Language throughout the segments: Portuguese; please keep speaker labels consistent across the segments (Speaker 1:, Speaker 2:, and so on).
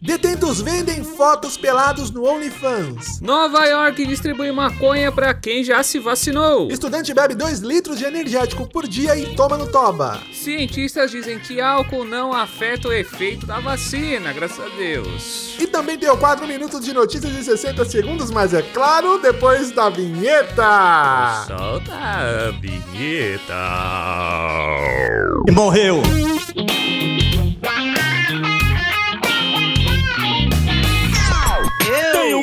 Speaker 1: Detentos vendem fotos pelados no OnlyFans.
Speaker 2: Nova York distribui maconha para quem já se vacinou.
Speaker 1: Estudante bebe 2 litros de energético por dia e toma no toba.
Speaker 2: Cientistas dizem que álcool não afeta o efeito da vacina, graças a Deus.
Speaker 1: E também tem o 4 minutos de notícias de 60 segundos, mas é claro, depois da vinheta.
Speaker 2: Solta a vinheta.
Speaker 3: E morreu.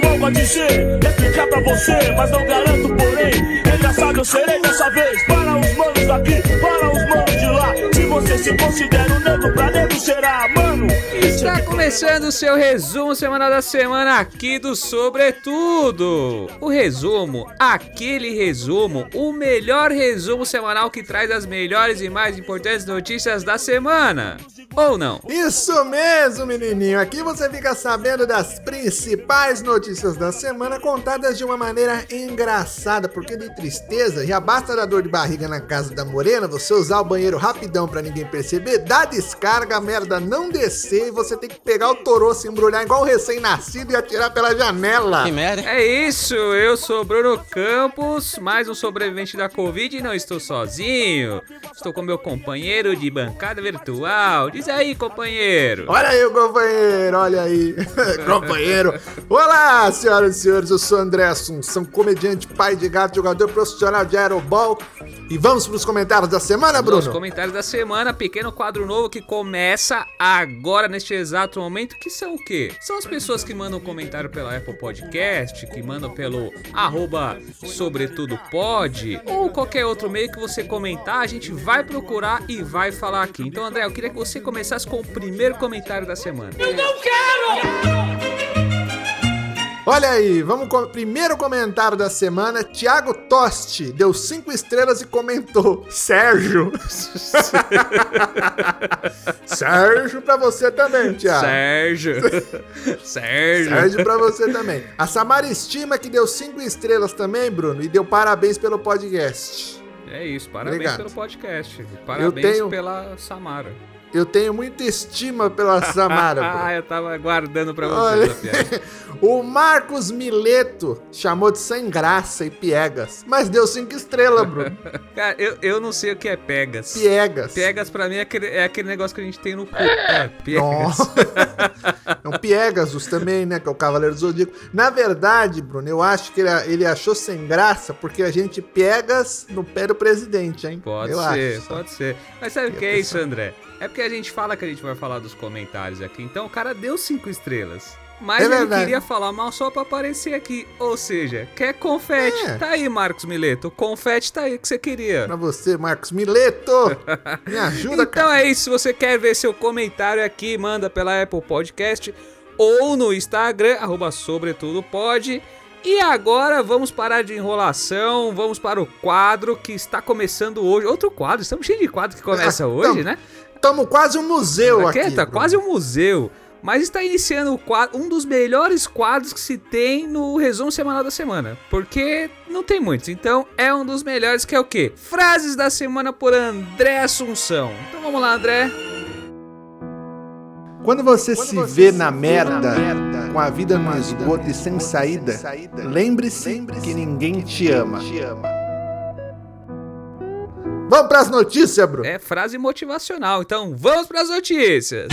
Speaker 4: Algo a dizer, explicar pra você, mas não garanto, porém. Engraçado eu serei dessa vez. Para os manos daqui, para os manos de lá. Se você se considera um negro, pra negro será, mano.
Speaker 2: Está começando o seu resumo semanal da semana aqui do Sobretudo. O resumo, aquele resumo, o melhor resumo semanal que traz as melhores e mais importantes notícias da semana. Ou não?
Speaker 1: Isso mesmo, menininho. Aqui você fica sabendo das principais notícias da semana contadas de uma maneira engraçada, porque de tristeza já basta dar dor de barriga na casa da morena, você usar o banheiro rapidão pra ninguém perceber, dá descarga, a merda não descer e você tem que pegar o toroço, embrulhar igual um recém-nascido e atirar pela janela.
Speaker 3: Que merda.
Speaker 2: É isso, eu sou Bruno Campos, mais um sobrevivente da Covid e não estou sozinho. Estou com meu companheiro de bancada virtual. Diz aí, companheiro.
Speaker 1: Olha aí o companheiro, olha aí. companheiro. Olá, senhoras e senhores, eu sou André Assunção, comediante, pai de gato, jogador profissional de aerobol. E vamos pros comentários da semana, Bruno?
Speaker 2: comentários da semana, pequeno quadro novo que começa agora, neste exato momento, que são o quê? São as pessoas que mandam comentário pela Apple Podcast, que mandam pelo arroba sobretudo pode, ou qualquer outro meio que você comentar, a gente vai procurar e vai falar aqui. Então, André, eu queria que você começasse com o primeiro comentário da semana.
Speaker 1: Olha aí, vamos com o primeiro comentário da semana. Thiago Tosti deu cinco estrelas e comentou: Sérgio. Sérgio pra você também, Thiago.
Speaker 2: Sérgio. Sérgio.
Speaker 1: Sérgio pra você também. A Samara Estima que deu cinco estrelas também, Bruno, e deu parabéns pelo podcast.
Speaker 2: É isso, parabéns
Speaker 1: Obrigado.
Speaker 2: pelo podcast. Parabéns
Speaker 1: tenho-
Speaker 2: pela Samara.
Speaker 1: Eu tenho muita estima pela Samara.
Speaker 2: Ah, eu tava guardando pra
Speaker 1: Olha.
Speaker 2: você piada.
Speaker 1: O Marcos Mileto chamou de sem graça e piegas, mas deu cinco estrelas, Bruno.
Speaker 2: Cara, eu, eu não sei o que é Pegas.
Speaker 1: Piegas.
Speaker 2: Piegas pra mim é aquele, é aquele negócio que a gente tem no cu. É, Piegas.
Speaker 1: Nossa. É um Piegasus também, né? Que é o Cavaleiro do Zodíaco. Na verdade, Bruno, eu acho que ele, ele achou sem graça porque a gente piegas no pé do presidente, hein?
Speaker 2: Pode
Speaker 1: eu
Speaker 2: ser,
Speaker 1: acho.
Speaker 2: pode ser. Mas sabe o que é isso. André? É porque a gente fala que a gente vai falar dos comentários aqui. Então o cara deu cinco estrelas. Mas
Speaker 1: É
Speaker 2: ele
Speaker 1: verdade.
Speaker 2: queria falar mal só pra aparecer aqui. Ou seja, quer confete.
Speaker 1: É.
Speaker 2: Tá aí, Marcos Mileto. O confete tá aí que você queria.
Speaker 1: Pra você, Marcos Mileto. Me ajuda,
Speaker 2: Então
Speaker 1: cara.
Speaker 2: é isso, se você quer ver seu comentário aqui, manda pela Apple Podcast ou no Instagram, arroba sobretudo pode. E agora vamos parar de enrolação, vamos para o quadro que está começando hoje. Outro quadro, estamos cheios de quadro que começa
Speaker 1: Ah,
Speaker 2: hoje,
Speaker 1: então,
Speaker 2: né?
Speaker 1: Tamo quase um museu
Speaker 2: Aqui,
Speaker 1: aqui.
Speaker 2: tá
Speaker 1: Bruno.
Speaker 2: quase um museu. Mas está iniciando o quadro, um dos melhores quadros que se tem no resumo semanal da semana. Porque não tem muitos. Então é um dos melhores que é o quê? Frases da semana por André Assunção. Então vamos lá, André.
Speaker 1: Quando você se vê na merda, com a vida no esgoto e sem saída, lembre-se que ninguém te ama. Vamos pras notícias, Bruno.
Speaker 2: É frase motivacional. Então vamos para as notícias.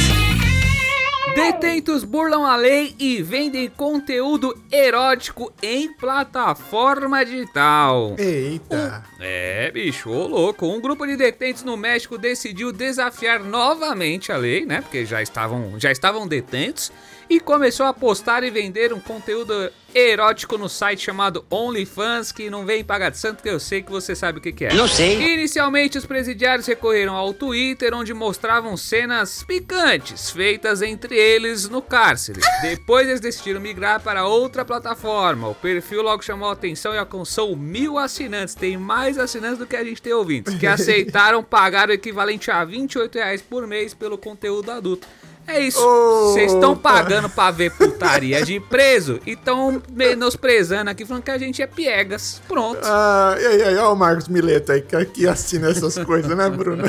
Speaker 2: Detentos burlam a lei e vendem conteúdo erótico em plataforma digital.
Speaker 1: Eita.
Speaker 2: É, bicho, ô louco. Um grupo de detentos no México decidiu desafiar novamente a lei, né? Porque já estavam, já estavam detentos. E começou a postar e vender um conteúdo erótico no site chamado OnlyFans, que não vem pagar de santo, que eu sei que você sabe o que, que é.
Speaker 3: Não sei.
Speaker 2: Inicialmente, os presidiários recorreram ao Twitter, onde mostravam cenas picantes feitas entre eles no cárcere. Depois, eles decidiram migrar para outra plataforma. O perfil logo chamou a atenção e alcançou mil assinantes. Tem mais assinantes do que a gente tem ouvintes, que aceitaram pagar o equivalente a 28 reais por mês pelo conteúdo adulto. É isso. Vocês estão pagando pra ver putaria de preso e estão menosprezando aqui, falando que a gente é piegas. Pronto.
Speaker 1: Ah, e aí, ó o Marcos Mileto aí, que aqui assina essas coisas, né, Bruno?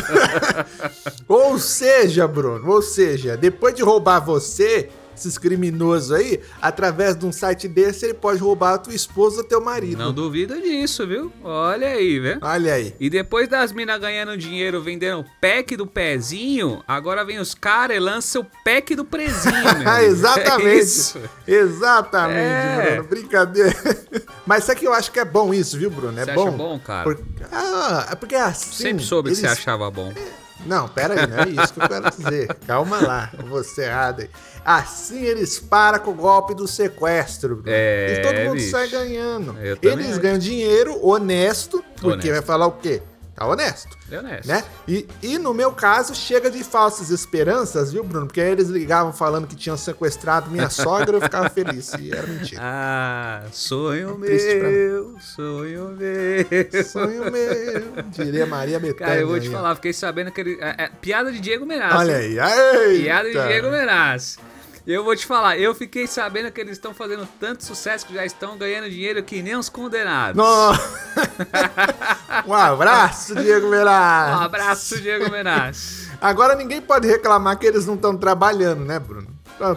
Speaker 1: ou seja, Bruno, ou seja, depois de roubar você, esses criminosos aí, através de um site desse, ele pode roubar a tua esposa ou teu marido.
Speaker 2: Não duvida disso, viu? Olha aí, velho.
Speaker 1: Olha aí.
Speaker 2: E depois das minas ganhando dinheiro vendendo o pack do pezinho, agora vem os caras e lançam o pack do meu. amigo.
Speaker 1: Exatamente.
Speaker 2: É.
Speaker 1: Exatamente,
Speaker 2: É.
Speaker 1: Bruno. Brincadeira. Mas isso aqui eu acho que é bom isso, viu, Bruno? É
Speaker 2: Você
Speaker 1: bom.
Speaker 2: bom, cara?
Speaker 1: Por- Ah, é porque assim.
Speaker 2: Sempre soube que você
Speaker 1: eles-
Speaker 2: achava bom.
Speaker 1: Não, pera aí, não é isso que eu quero dizer. Calma lá, vou ser errado aí. Assim eles param com o golpe do sequestro.
Speaker 2: É,
Speaker 1: e todo mundo
Speaker 2: bicho.
Speaker 1: sai ganhando.
Speaker 2: Eu
Speaker 1: Eles ganham dinheiro honesto, porque
Speaker 2: Honesto.
Speaker 1: vai falar o quê? Tá honesto.
Speaker 2: É honesto.
Speaker 1: Né? E, e no meu caso, chega de falsas esperanças, viu, Bruno? Porque aí eles ligavam falando que tinham sequestrado minha sogra, eu ficava feliz. E era mentira.
Speaker 2: Ah, sonho
Speaker 1: pra
Speaker 2: meu, sonho meu.
Speaker 1: Sonho meu, diria Maria Bethânia.
Speaker 2: Cara, eu vou te
Speaker 1: aí,
Speaker 2: falar, fiquei sabendo que ele. É, é, piada de Diego Menas.
Speaker 1: Olha aí, aí.
Speaker 2: Piada de Diego Menas. Eu vou te falar, eu fiquei sabendo que eles estão fazendo tanto sucesso que já estão ganhando dinheiro que nem os condenados.
Speaker 1: Nossa. um abraço, Diego
Speaker 2: Um
Speaker 1: Meraz.
Speaker 2: abraço, Diego Menas.
Speaker 1: Agora ninguém pode reclamar que eles não estão trabalhando, né, Bruno?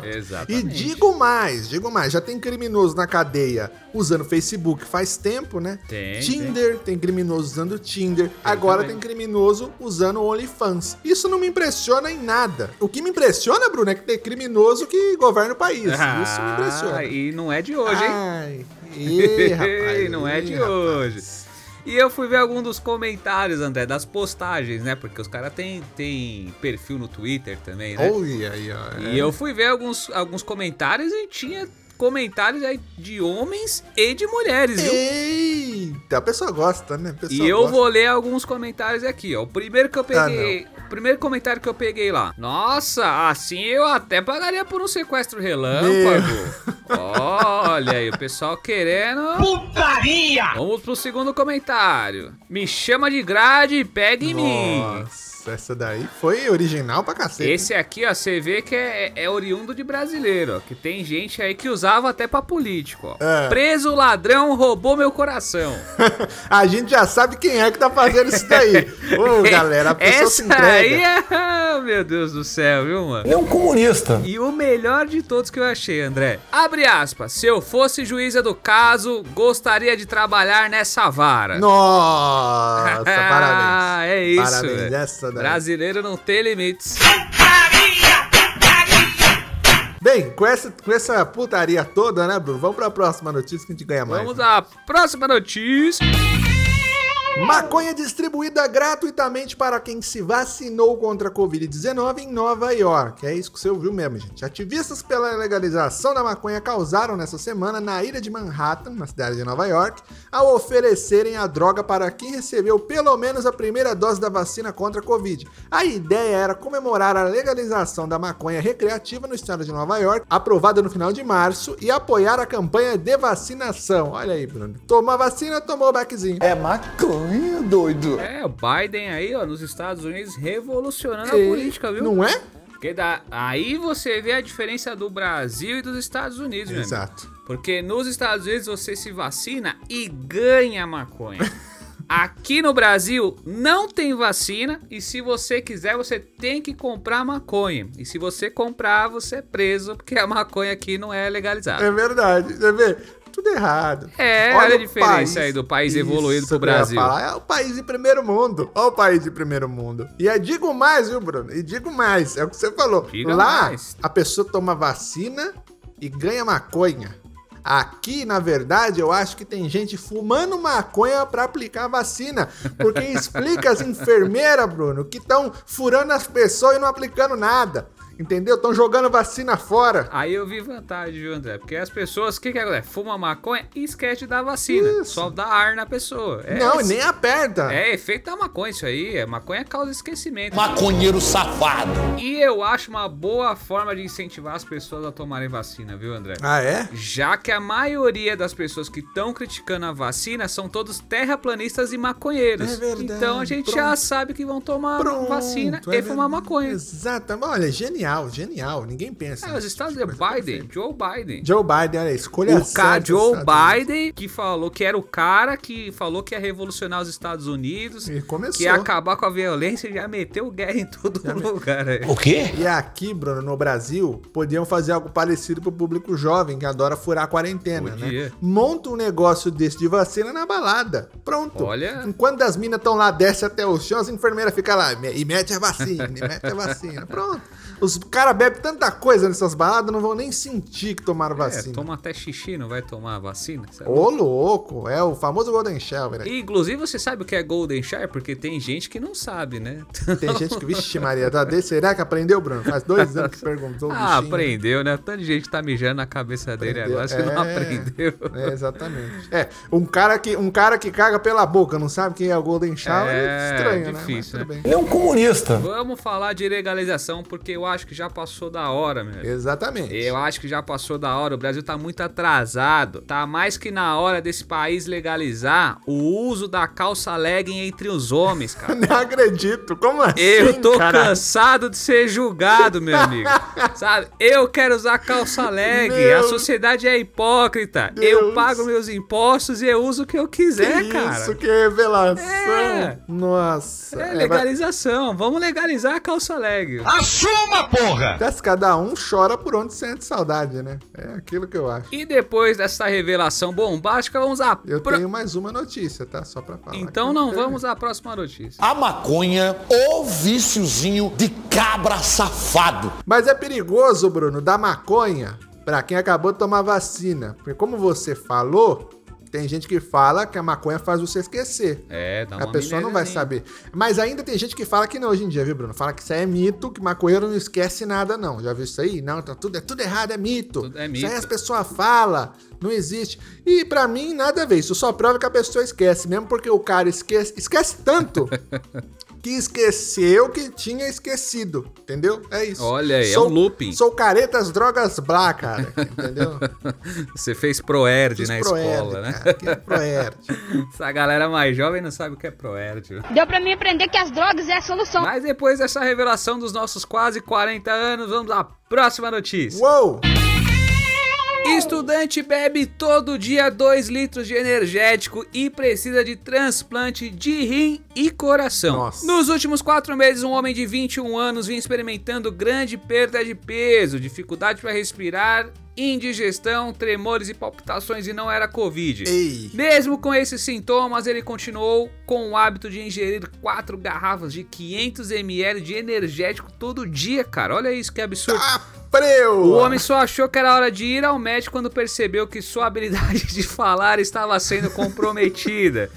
Speaker 2: Exatamente.
Speaker 1: E digo mais, digo mais, já tem criminoso na cadeia usando Facebook faz tempo, né?
Speaker 2: Tem,
Speaker 1: Tinder, tem, criminoso usando Tinder. Agora
Speaker 2: também.
Speaker 1: tem criminoso usando OnlyFans. Isso não me impressiona em nada. O que me impressiona, Bruno, é que tem criminoso que governa o país. Isso me impressiona.
Speaker 2: Ah, e não é de hoje, hein?
Speaker 1: Ai, ih, rapaz,
Speaker 2: não é de
Speaker 1: rapaz.
Speaker 2: hoje. E eu fui ver algum dos comentários, André, das postagens, né? Porque os caras têm tem perfil no Twitter também, né?
Speaker 1: Olha aí, ó.
Speaker 2: E eu fui ver alguns, alguns comentários e tinha comentários aí de homens e de mulheres, viu?
Speaker 1: Eita, a pessoa gosta, né? Pessoa
Speaker 2: E eu
Speaker 1: gosta.
Speaker 2: vou ler alguns comentários aqui, ó. O primeiro que eu
Speaker 1: Ah,
Speaker 2: peguei. o primeiro comentário que eu peguei lá. Nossa, assim eu até pagaria por um sequestro relâmpago. Olha aí, o pessoal querendo.
Speaker 4: Putaria!
Speaker 2: Vamos pro segundo comentário. Me chama de grade e pega em mim.
Speaker 1: Nossa, essa daí foi original pra cacete.
Speaker 2: Esse aqui, ó, você vê que é, é oriundo de brasileiro, ó. Que tem gente aí que usava até pra político, ó.
Speaker 1: É.
Speaker 2: Preso ladrão roubou meu coração.
Speaker 1: a gente já sabe quem é que tá fazendo isso daí. Ô, galera, a pessoa se
Speaker 2: Essa aí
Speaker 1: entrega.
Speaker 2: é. Meu Deus do céu, viu, mano?
Speaker 3: Ele é um comunista.
Speaker 2: E o melhor de todos que eu achei, André. Abre aspas. Se eu fosse juíza do caso, gostaria de trabalhar nessa vara.
Speaker 1: Nossa,
Speaker 2: Ah,
Speaker 1: parabéns.
Speaker 2: é isso.
Speaker 1: Parabéns, essa daí.
Speaker 2: Brasileiro não tem limites.
Speaker 1: Bem, com essa, com essa putaria toda, né, Bruno? Vamos pra próxima notícia que a gente ganha mais.
Speaker 2: Vamos
Speaker 1: né?
Speaker 2: à próxima notícia.
Speaker 1: Maconha distribuída gratuitamente para quem se vacinou contra a Covid-19 em Nova York. É isso que você ouviu mesmo, gente. Ativistas pela legalização da maconha causaram nessa semana na ilha de Manhattan, na cidade de Nova York, ao oferecerem a droga para quem recebeu pelo menos a primeira dose da vacina contra a Covid. A ideia era comemorar a legalização da maconha recreativa no estado de Nova York, aprovada no final de março, e apoiar a campanha de vacinação. Olha aí, Bruno. Tomou a vacina, tomou o baquezinho.
Speaker 3: É maconha, doido.
Speaker 2: É, o Biden aí, ó, nos Estados Unidos, revolucionando
Speaker 1: É,
Speaker 2: a política, viu?
Speaker 1: Não é?
Speaker 2: Porque da- aí você vê a diferença do Brasil e dos Estados Unidos, amigo.
Speaker 1: Exato.
Speaker 2: Porque nos Estados Unidos você se vacina e ganha maconha. Aqui no Brasil não tem vacina e se você quiser você tem que comprar maconha. E se você comprar você é preso porque a maconha aqui não é legalizada.
Speaker 1: É verdade. Você vê? Tudo errado.
Speaker 2: É, olha a
Speaker 1: o
Speaker 2: diferença aí do país evoluído pro Brasil.
Speaker 1: É o país de primeiro mundo. Olha o país de primeiro mundo. E eu digo mais, viu, Bruno? E digo mais. É o que você falou.
Speaker 2: Diga
Speaker 1: Lá,
Speaker 2: mais.
Speaker 1: a pessoa toma vacina e ganha maconha. Aqui, na verdade, eu acho que tem gente fumando maconha pra aplicar a vacina. Porque explica as enfermeiras, Bruno, que estão furando as pessoas e não aplicando nada. Entendeu? Estão jogando vacina fora.
Speaker 2: Aí eu vi vantagem, viu, André? Porque as pessoas, o que que acontece? Fuma maconha e esquece de dar vacina.
Speaker 1: Isso.
Speaker 2: Só dá ar na pessoa. É,
Speaker 1: não, e nem aperta.
Speaker 2: É efeito da maconha isso aí. A maconha causa esquecimento.
Speaker 3: Maconheiro safado.
Speaker 2: E eu acho uma boa forma de incentivar as pessoas a tomarem vacina, viu, André?
Speaker 1: Ah, é?
Speaker 2: Já que a maioria das pessoas que estão criticando a vacina são todos terraplanistas e maconheiros.
Speaker 1: É verdade.
Speaker 2: Então a gente já
Speaker 1: Pronto.
Speaker 2: sabe que vão tomar
Speaker 1: Pronto,
Speaker 2: vacina
Speaker 1: é
Speaker 2: e fumar
Speaker 1: verdade.
Speaker 2: maconha.
Speaker 1: Exatamente. Olha, genial. Genial, genial. Ninguém pensa.
Speaker 2: Ah, os
Speaker 1: nisso.
Speaker 2: Estados Unidos,
Speaker 1: Coisa
Speaker 2: Biden, Joe Biden.
Speaker 1: Joe Biden, olha escolha
Speaker 2: O cara, Joe
Speaker 1: Estados Unidos.
Speaker 2: Biden, que falou que era o cara que falou que ia revolucionar os Estados Unidos,
Speaker 1: E começou.
Speaker 2: que ia acabar com a violência e já meteu guerra em todo lugar. aí.
Speaker 3: O quê?
Speaker 1: E aqui, Bruno, no Brasil, podiam fazer algo parecido pro público jovem que adora furar a quarentena,
Speaker 2: Podia.
Speaker 1: né? Monta um negócio desse de vacina na balada. Pronto.
Speaker 2: Olha.
Speaker 1: Enquanto as minas estão lá, desce até o chão, as enfermeiras ficam lá me- e mete a vacina, e mete a vacina. Pronto. Os caras bebem tanta coisa nessas baladas, não vão nem sentir que tomaram
Speaker 2: É,
Speaker 1: vacina.
Speaker 2: toma até xixi, não vai tomar vacina? Sabe?
Speaker 1: Ô, louco, é o famoso Golden Shower.
Speaker 2: E, Inclusive, você sabe o que é Golden Shower? Porque tem gente que não sabe, né?
Speaker 1: Tem gente que, vixe Maria, tá desse, será que aprendeu, Bruno? Faz dois anos que perguntou. o
Speaker 2: Ah,
Speaker 1: bichinho.
Speaker 2: aprendeu, né? Tanta gente tá mijando na cabeça dele
Speaker 1: Aprendeu.
Speaker 2: agora, acho que não
Speaker 1: É,
Speaker 2: aprendeu.
Speaker 1: É, exatamente. É, um cara, que, um cara que caga pela boca, não sabe quem é o Golden Shower, é,
Speaker 2: É,
Speaker 1: estranho, né?
Speaker 2: difícil,
Speaker 1: Mas tudo
Speaker 2: né?
Speaker 1: bem.
Speaker 3: Ele é um comunista.
Speaker 2: Vamos falar de legalização, porque eu acho que já passou da hora, meu.
Speaker 1: Exatamente.
Speaker 2: Eu acho que já passou da hora. O Brasil tá muito atrasado. Tá mais que na hora desse país legalizar o uso da calça legging entre os homens, cara.
Speaker 1: Não acredito. Como assim,
Speaker 2: Eu tô
Speaker 1: cara?
Speaker 2: cansado de ser julgado, meu amigo. Sabe? Eu quero usar calça leg.
Speaker 1: Meu
Speaker 2: A sociedade é hipócrita. Eu
Speaker 1: Deus.
Speaker 2: pago meus impostos e eu uso o que eu quiser,
Speaker 1: Que
Speaker 2: cara.
Speaker 1: Isso, que revelação.
Speaker 2: É.
Speaker 1: Nossa.
Speaker 2: É
Speaker 1: É,
Speaker 2: legalização. Vamos legalizar a calça leg.
Speaker 3: Assuma, porra!
Speaker 1: mas cada um chora por onde sente saudade, né? É aquilo que eu acho.
Speaker 2: E depois dessa revelação bombástica, vamos à
Speaker 1: Eu
Speaker 2: pro-
Speaker 1: tenho mais uma notícia, tá? Só pra falar.
Speaker 2: Então não vamos à próxima notícia.
Speaker 3: A maconha, o viciozinho de cabra safado.
Speaker 1: Mas é perigoso, Bruno, da maconha pra quem acabou de tomar vacina. Porque como você falou, tem gente que fala que a maconha faz você esquecer.
Speaker 2: É, dá uma
Speaker 1: A pessoa não vai saber. Mas ainda tem gente que fala que não hoje em dia, viu, Bruno? Fala que isso aí é mito, que maconheiro não esquece nada, não. Já viu isso aí? Não, tá tudo, é tudo errado, é mito.
Speaker 2: Tudo é
Speaker 1: Isso aí
Speaker 2: mito.
Speaker 1: as pessoas falam, não existe. E pra mim, nada a ver. Isso só prova que a pessoa esquece, mesmo porque o cara esquece, esquece tanto que esqueceu que tinha esquecido. Entendeu? É isso.
Speaker 2: Olha aí, é um looping.
Speaker 1: Sou caretas drogas blá, cara. Entendeu?
Speaker 2: Você fez Proerd na
Speaker 1: Proerd,
Speaker 2: escola, né?
Speaker 1: cara, que é Proerd.
Speaker 2: Essa galera mais jovem não sabe o que é Proerd.
Speaker 5: Deu pra mim aprender que as drogas é a solução.
Speaker 2: Mas depois dessa revelação dos nossos quase 40 anos, vamos à próxima notícia.
Speaker 1: Uou!
Speaker 2: Estudante bebe todo dia 2 litros de energético e precisa de transplante de rim e coração.
Speaker 1: Nossa.
Speaker 2: Nos últimos quatro meses, um homem de 21 anos vinha experimentando grande perda de peso, dificuldade para respirar, indigestão, tremores e palpitações e não era Covid.
Speaker 1: Ei!
Speaker 2: Mesmo com esses sintomas, ele continuou com o hábito de ingerir quatro garrafas de 500 ml de energético todo dia, cara. Olha isso que absurdo.
Speaker 1: Ah!
Speaker 2: O homem só achou que era hora de ir ao médico quando percebeu que sua habilidade de falar estava sendo comprometida.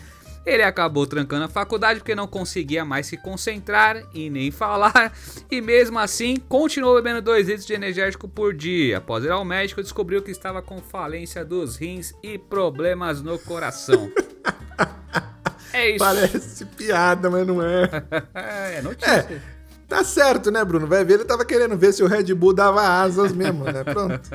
Speaker 2: Ele acabou trancando a faculdade porque não conseguia mais se concentrar e nem falar, e mesmo assim continuou bebendo 2 litros de energético por dia. Após ir ao médico, descobriu que estava com falência dos rins e problemas no coração. É isso.
Speaker 1: Parece piada, mas não é.
Speaker 2: É notícia.
Speaker 1: Tá certo, né, Bruno? Vai ver, ele tava querendo ver se o Red Bull dava asas mesmo, né? Pronto.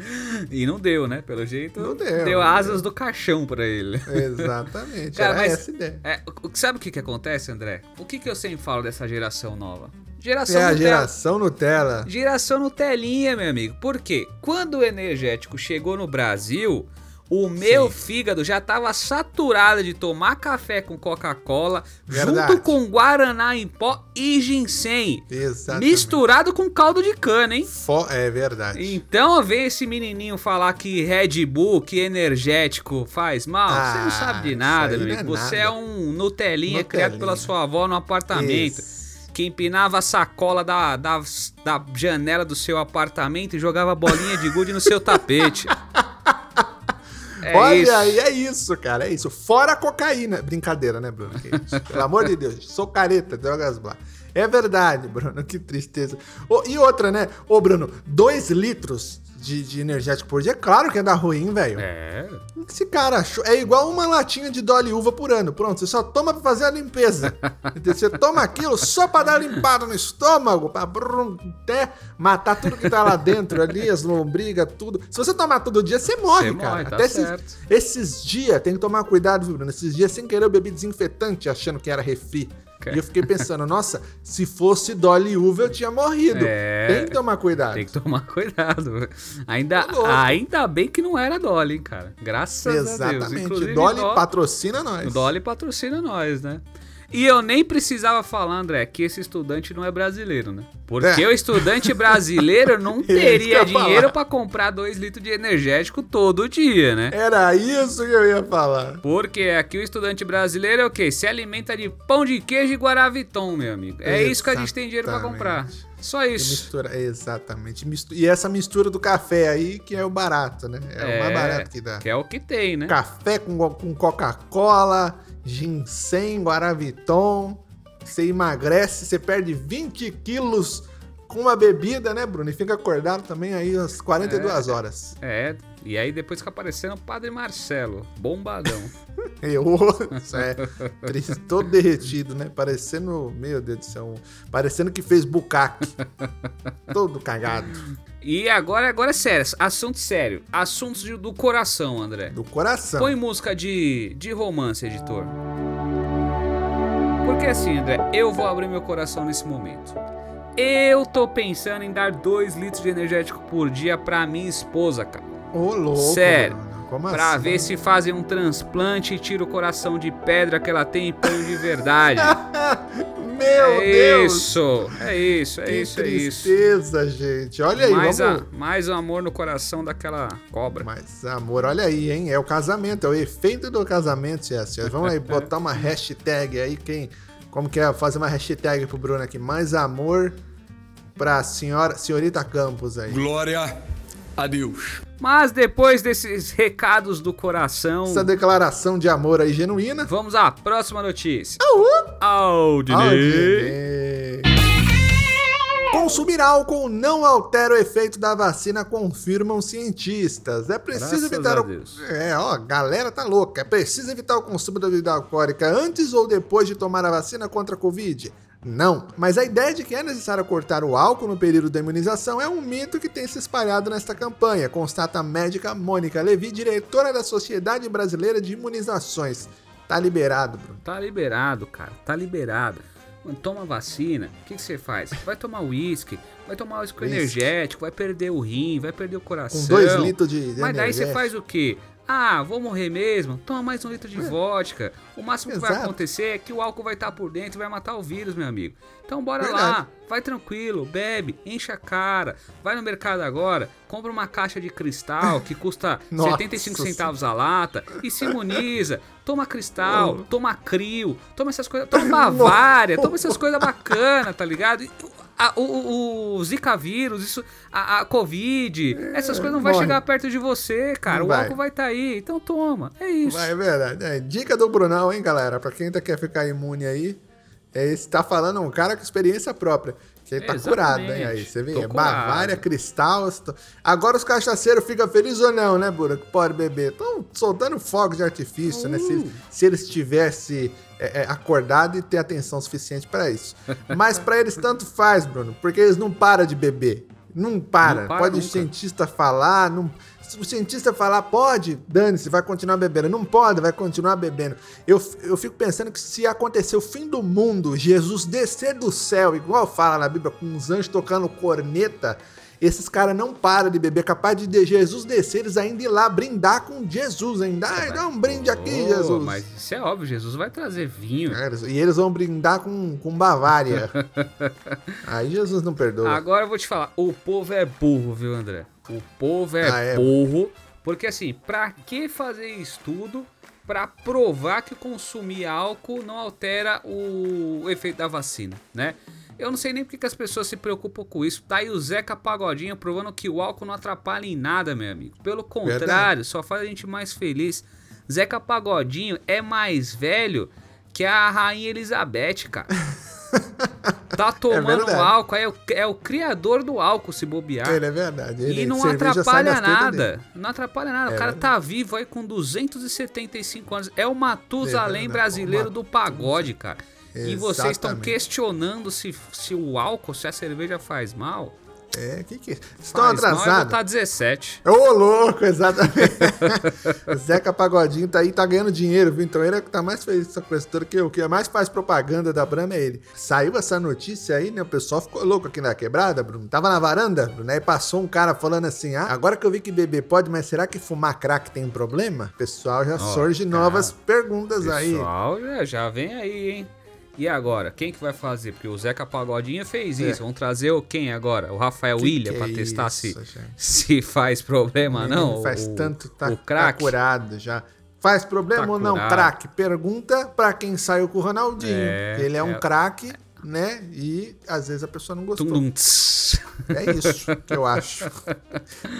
Speaker 2: E não deu, né? Pelo jeito,
Speaker 1: Não deu,
Speaker 2: deu asas do caixão pra ele.
Speaker 1: Exatamente.
Speaker 2: Cara,
Speaker 1: era
Speaker 2: mas
Speaker 1: essa ideia.
Speaker 2: é, sabe o que, que acontece, André? O que, que eu sempre falo dessa geração nova? Geração
Speaker 1: É a
Speaker 2: Nutella.
Speaker 1: geração Nutella.
Speaker 2: Geração Nutelinha, meu amigo. Por quê? Quando o energético chegou no Brasil, o meu fígado já tava saturado de tomar café com Coca-Cola, junto com Guaraná em pó e ginseng.
Speaker 1: Exatamente.
Speaker 2: Misturado com caldo de cana, hein?
Speaker 1: Fo- É verdade.
Speaker 2: Então, ver esse menininho falar que Red Bull, que energético faz mal, você não
Speaker 1: Ah,
Speaker 2: sabe de nada, meu amigo.
Speaker 1: é
Speaker 2: Você
Speaker 1: nada.
Speaker 2: é um Nutelinha,
Speaker 1: Nutelinha.
Speaker 2: criado pela sua avó no apartamento.
Speaker 1: Isso.
Speaker 2: Que empinava a sacola da, da, da janela do seu apartamento e jogava bolinha de gude no seu tapete. É
Speaker 1: Olha
Speaker 2: isso.
Speaker 1: aí, é isso, cara, é isso. Fora a cocaína. Brincadeira, né, Bruno? Isso? Pelo amor de Deus, sou careta, drogas blá. É verdade, Bruno, que tristeza. Ô, e outra, né? Ô, Bruno, dois litros de, de energético por dia, claro que é dar ruim, velho.
Speaker 2: É.
Speaker 1: Esse cara achou. É igual uma latinha de Dolly uva por ano. Pronto, você só toma pra fazer a limpeza. Você toma aquilo só pra dar limpada no estômago, pra brum, até matar tudo que tá lá dentro ali, as lombrigas, tudo. Se você tomar todo dia, você morre,
Speaker 2: Você
Speaker 1: cara.
Speaker 2: morre, tá
Speaker 1: até esses,
Speaker 2: certo.
Speaker 1: esses dias, tem que tomar cuidado, viu, Bruno? Esses dias, sem querer, eu bebi desinfetante achando que era refri. E eu fiquei pensando, nossa, se fosse Dolly Uva eu tinha morrido.
Speaker 2: É.
Speaker 1: Tem que tomar cuidado.
Speaker 2: Tem que tomar cuidado. Ainda,
Speaker 1: louco.
Speaker 2: ainda bem que não era Dolly, hein, cara. Graças a Deus.
Speaker 1: Exatamente. Dolly
Speaker 2: Dolly,
Speaker 1: patrocina nós.
Speaker 2: Dolly patrocina nós, né? E eu nem precisava falar, André, que esse estudante não é brasileiro, né? Porque
Speaker 1: É.
Speaker 2: o estudante brasileiro não teria
Speaker 1: ia
Speaker 2: dinheiro pra comprar dois litros de energético todo dia, né?
Speaker 1: Era isso que eu ia falar.
Speaker 2: Porque aqui o estudante brasileiro é o quê? Se alimenta de pão de queijo e guaraviton, meu amigo. É isso que a gente tem dinheiro pra comprar. Só isso.
Speaker 1: mistura, exatamente. Mistu- E essa mistura do café aí, que é o barato, né? É, o mais barato que dá.
Speaker 2: Que é o que tem, né?
Speaker 1: Café com, com Coca-Cola, ginseng, Guaraviton. Você emagrece, você perde 20 quilos com uma bebida, né, Bruno? E fica acordado também aí às 42 horas.
Speaker 2: É, e aí depois fica aparecendo o Padre Marcelo, bombadão.
Speaker 1: Eu, é, triste, todo derretido, né? Parecendo, meu Deus do céu, parecendo que fez bucaque. todo cagado.
Speaker 2: E agora, agora é sério, assunto sério. Assuntos do coração, André.
Speaker 1: Do coração.
Speaker 2: Põe música de, de romance, editor. Porque assim, André, eu vou abrir meu coração nesse momento. Eu tô pensando em dar 2 litros de energético por dia pra minha esposa, cara.
Speaker 1: Ô, louco.
Speaker 2: Sério.
Speaker 1: Bruno, Como
Speaker 2: Pra
Speaker 1: assim?
Speaker 2: ver se fazem um transplante e tira o coração de pedra que ela tem em punho de verdade.
Speaker 1: Meu
Speaker 2: é
Speaker 1: Deus!
Speaker 2: isso, é isso, é
Speaker 1: que
Speaker 2: isso, é isso.
Speaker 1: tristeza, gente. Olha aí,
Speaker 2: Mais,
Speaker 1: vamos...
Speaker 2: a, mais amor no coração daquela cobra.
Speaker 1: Mas, amor, olha aí, hein? É o casamento, é o efeito do casamento, senhores. Vamos aí botar uma hashtag aí, quem... Como que é? Fazer uma hashtag pro Bruno aqui. Mais amor pra senhora, senhorita Campos aí.
Speaker 3: Glória a Deus.
Speaker 2: Mas depois desses recados do coração,
Speaker 1: Essa declaração de amor aí genuína.
Speaker 2: vamos à próxima notícia.
Speaker 1: Aldinei. Consumir álcool não altera o efeito da vacina, confirmam cientistas. É preciso
Speaker 2: Graças
Speaker 1: evitar o.
Speaker 2: Deus.
Speaker 1: É, ó, galera tá louca. É preciso evitar o consumo da bebida alcoólica antes ou depois de tomar a vacina contra a Covid? Não. Mas a ideia de que é necessário cortar o álcool no período da imunização é um mito que tem se espalhado nesta campanha, constata a médica Mônica Levi, diretora da Sociedade Brasileira de Imunizações. Tá liberado, Bruno.
Speaker 2: Tá liberado, cara, tá liberado. Quando toma vacina, o que que você faz? Vai tomar uísque, vai tomar uísque energético, vai perder o rim, vai perder o coração.
Speaker 1: Com dois litros de, de
Speaker 2: Mas daí você faz o quê? Ah, vou morrer mesmo? Toma mais um litro de vodka. O máximo que vai acontecer é que o álcool vai estar por dentro e vai matar o vírus, meu amigo. Então bora lá,
Speaker 1: Verdade.
Speaker 2: vai tranquilo, bebe, enche a cara. Vai no mercado agora, compra uma caixa de cristal que custa
Speaker 1: Nossa
Speaker 2: 75 centavos a lata e se imuniza. Toma cristal, toma crio, toma essas coisas, toma Bavária, toma essas coisas bacanas, tá ligado? A- o, o- Zika vírus, isso, a, a Covid, essas coisas não vai
Speaker 1: morre.
Speaker 2: chegar perto de você, cara.
Speaker 1: Não
Speaker 2: o
Speaker 1: vai.
Speaker 2: álcool vai estar aí, então toma. É isso.
Speaker 1: Vai, é verdade. É, dica do Brunão, hein, galera? Pra quem ainda quer ficar imune aí, é, esse tá falando um cara com experiência própria. Que ele tá
Speaker 2: Exatamente.
Speaker 1: curado, hein? Aí, você vê?
Speaker 2: Tô
Speaker 1: É
Speaker 2: curado.
Speaker 1: Bavária, Cristal. Agora os cachaceiros ficam felizes ou não, né, Bura? Que pode beber. Estão soltando fogos de artifício, né? Se,
Speaker 2: Uh.
Speaker 1: se eles tivessem é, é, acordado e ter atenção suficiente pra isso. Mas pra eles tanto faz, Bruno, porque eles não param de beber. Não para.
Speaker 2: Não para
Speaker 1: pode o
Speaker 2: nunca.
Speaker 1: cientista falar, não. Se o cientista falar, pode, dane-se, vai continuar bebendo. Não pode, vai continuar bebendo. Eu, eu fico pensando que se acontecer o fim do mundo, Jesus descer do céu, igual fala na Bíblia, com os anjos tocando corneta, esses caras não param de beber. Capaz de Jesus descer, eles ainda ir lá brindar com Jesus ainda. Ai, dá um brinde aqui, Jesus.
Speaker 2: Mas isso é óbvio, Jesus vai trazer vinho.
Speaker 1: É, E eles vão brindar com, com Bavária. Aí Jesus não perdoa.
Speaker 2: Agora eu vou te falar, o povo é burro, viu, André? O povo é,
Speaker 1: Ah, é?
Speaker 2: burro, porque assim, pra que fazer estudo pra provar que consumir álcool não altera o, o efeito da vacina, né? Eu não sei nem porque que as pessoas se preocupam com isso. Tá aí o Zeca Pagodinho provando que o álcool não atrapalha em nada, meu amigo. Pelo contrário,
Speaker 1: Verdade.
Speaker 2: só faz a gente mais feliz. Zeca Pagodinho é mais velho que a Rainha Elizabeth, cara. Tá tomando
Speaker 1: verdade.
Speaker 2: álcool, é o, é o criador do álcool se bobear.
Speaker 1: Ele é verdade. Ele,
Speaker 2: E não atrapalha nada. Não atrapalha nada.
Speaker 1: É
Speaker 2: o cara
Speaker 1: verdade.
Speaker 2: tá vivo aí com 275 anos. É o Matusalém
Speaker 1: É
Speaker 2: brasileiro
Speaker 1: O
Speaker 2: do pagode, cara. E vocês estão
Speaker 1: Exatamente.
Speaker 2: questionando se, se o álcool, se a cerveja faz mal.
Speaker 1: É, que que... Estão
Speaker 2: Faz, eu vou
Speaker 1: atrasados.
Speaker 2: tá 17.
Speaker 1: Ô, louco, exatamente. Zeca Pagodinho tá aí, tá ganhando dinheiro, viu? Então ele é que tá mais feliz com essa coisa toda, que o que mais faz propaganda da Brahma é ele. Saiu essa notícia aí, né? O pessoal ficou louco aqui na quebrada, Bruno. Tava na varanda, Bruno, aí passou um cara falando assim, ah, agora que eu vi que beber pode, mas será que fumar crack tem problema? O pessoal já surge novas perguntas aí.
Speaker 2: Pessoal, já vem aí, hein? E agora, quem que vai fazer? Porque o Zeca Pagodinho fez
Speaker 1: É.
Speaker 2: isso. Vamos trazer o quem agora? O Rafael
Speaker 1: Que
Speaker 2: William
Speaker 1: que
Speaker 2: pra
Speaker 1: é
Speaker 2: testar
Speaker 1: isso,
Speaker 2: se,
Speaker 1: gente?
Speaker 2: se faz problema, não.
Speaker 1: Faz
Speaker 2: o,
Speaker 1: tanto, tá,
Speaker 2: o
Speaker 1: tá curado já. Faz problema
Speaker 2: Tá
Speaker 1: ou não, craque? Pergunta pra quem saiu com o Ronaldinho.
Speaker 2: É,
Speaker 1: ele é um
Speaker 2: é.
Speaker 1: craque, né? E às vezes a pessoa não gostou.
Speaker 2: Tum, tss.
Speaker 1: É isso que eu acho.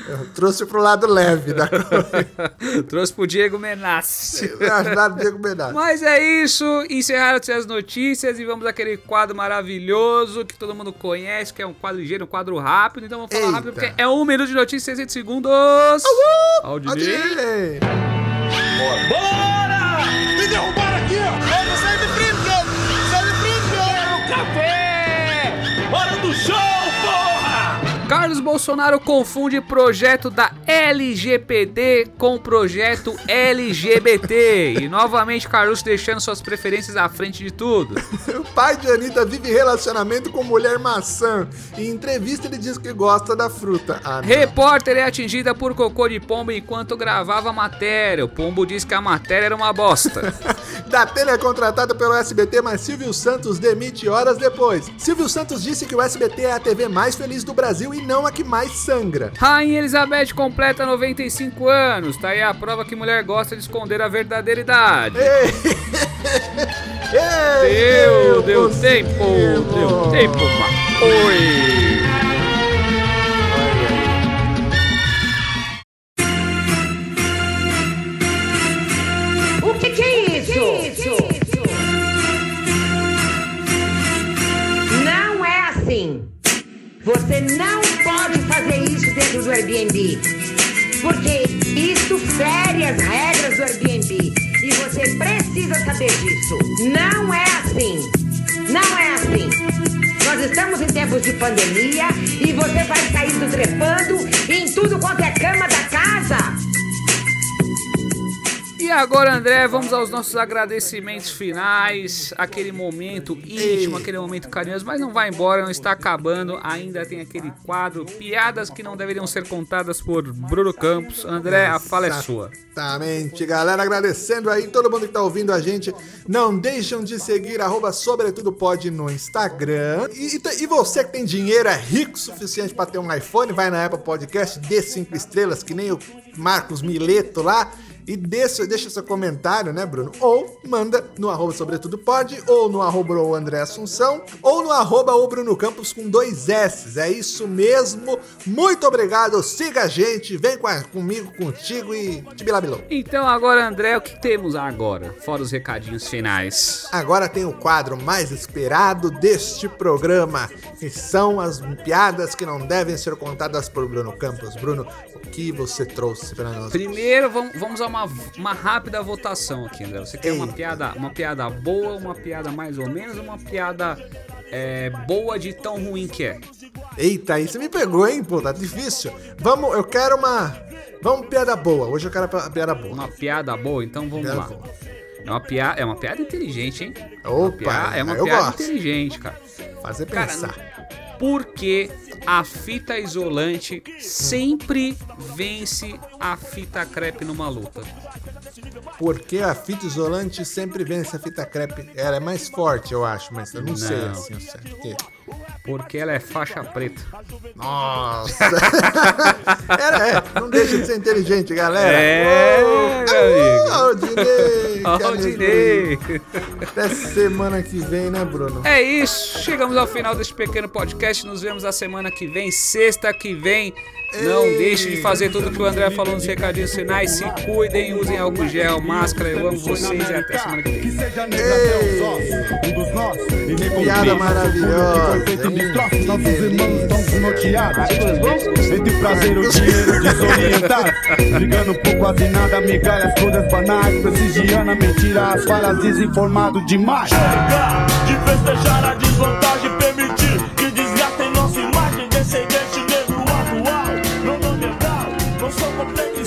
Speaker 1: Eu trouxe pro lado leve da coisa.
Speaker 2: Trouxe pro Diego Menassi.
Speaker 1: Nada Diego Benassi.
Speaker 2: Mas é isso, encerraram-se as notícias e vamos àquele quadro maravilhoso que todo mundo conhece, que é um quadro ligeiro, um quadro rápido. Então vamos falar
Speaker 1: Eita.
Speaker 2: rápido porque é um minuto de notícias, 60 segundos. Aldinei.
Speaker 1: Aldinei.
Speaker 4: Bora! Me derrubaram aqui, ó! Eu não saio de frente, Café! Hora do show!
Speaker 2: Carlos Bolsonaro confunde projeto da LGPD com projeto LGBT. E novamente Carlos deixando suas preferências à frente de tudo.
Speaker 1: O pai de Anitta vive relacionamento com mulher maçã. Em entrevista ele diz que gosta da fruta. Ah.
Speaker 2: Repórter é atingida por cocô de pombo enquanto gravava a matéria. O pombo diz que a matéria era uma bosta.
Speaker 1: Datena é contratada pelo SBT, mas Silvio Santos demite horas depois. Silvio Santos disse que o SBT é a TV mais feliz do Brasil e não a que mais sangra.
Speaker 2: Rainha Elizabeth completa 95 anos. Tá aí a prova que mulher gosta de esconder a verdadeira idade.
Speaker 1: Ei,
Speaker 2: Deu, deu
Speaker 1: consegui,
Speaker 2: tempo, deu tempo, ma- Oi.
Speaker 6: O que, que é isso? Não é assim. Você não pode fazer isso dentro do Airbnb. Porque isso fere as regras do Airbnb. E você precisa saber disso. Não é assim. Não é assim. Nós estamos em tempos de pandemia e você vai saindo trepando em tudo quanto é cama da casa.
Speaker 2: E agora, André, vamos aos nossos agradecimentos finais. Aquele momento íntimo, aquele momento carinhoso, mas não vai embora, não está acabando. Ainda tem aquele quadro Piadas que não deveriam ser contadas por Bruno Campos. André, a fala é sua.
Speaker 1: Exatamente, galera. Agradecendo aí todo mundo que tá ouvindo a gente. Não deixam de seguir arroba sobretudo pode no Instagram. E, e, e você que tem dinheiro, é rico o suficiente pra ter um iPhone, vai na Apple Podcast, dê cinco estrelas, que nem o Marcos Mileto lá. E deixa, deixa seu comentário, né, Bruno? Ou manda no arroba sobretudo pode, ou no arroba o André Assunção, ou no arroba o Bruno Campos com dois S. É isso mesmo. Muito obrigado. Siga a gente, vem com a- comigo, contigo e tibilabilou.
Speaker 2: Então, agora, André, o que temos agora? Fora os recadinhos finais.
Speaker 1: Agora tem o quadro mais esperado deste programa, que são as piadas que não devem ser contadas por Bruno Campos. Bruno, o que você trouxe para nós?
Speaker 2: Primeiro, vamos, vamos a uma, uma rápida votação aqui, André. Você quer uma piada, uma piada boa, uma piada mais ou menos, uma piada é, boa de tão ruim que é?
Speaker 1: Eita, aí você me pegou, hein? Pô, tá difícil. Vamos, eu quero uma. Vamos piada boa. Hoje eu quero a piada boa.
Speaker 2: Uma piada boa, então vamos
Speaker 1: Piada
Speaker 2: lá.
Speaker 1: boa.
Speaker 2: É uma piada, é uma piada inteligente, hein? É uma
Speaker 1: Opa,
Speaker 2: piada- é uma piada
Speaker 1: gosto.
Speaker 2: inteligente, cara.
Speaker 1: Fazer
Speaker 2: Cara,
Speaker 1: pensar.
Speaker 2: Que a fita isolante sempre vence a fita crepe numa luta?
Speaker 1: Porque a fita isolante sempre vence a fita crepe. Ela é mais forte, eu acho, mas eu não, sei
Speaker 2: Não.
Speaker 1: assim, sei. Por quê?
Speaker 2: Porque ela é faixa preta.
Speaker 1: Nossa! Era, é, não deixa de ser inteligente, galera.
Speaker 2: É, amigo.
Speaker 1: Aldinei! alegria. Até semana que vem, né, Bruno?
Speaker 2: É isso, chegamos ao final deste pequeno podcast. Nos vemos a semana que vem, sexta que vem. Não
Speaker 1: Ei.
Speaker 2: deixe de fazer tudo que o André falou nos recadinhos finais. Se cuidem, usem álcool gel, máscara. Eu amo vocês e até semana que vem.
Speaker 4: Que seja negra até os ossos, um dos nossos.
Speaker 1: piada maravilhosa,
Speaker 4: feito de
Speaker 1: Que
Speaker 4: nossos irmãos estão desnorteados. Entre prazer o dinheiro desorientado. Brigando por quase nada, migalhas todas banais. Prestigiando a mentira, as falhas desinformado demais. De festejar a desvantagem, permitir que desgastem nossa imagem descendente negro atual. Meu nome é Gal, não sou complexo, sabe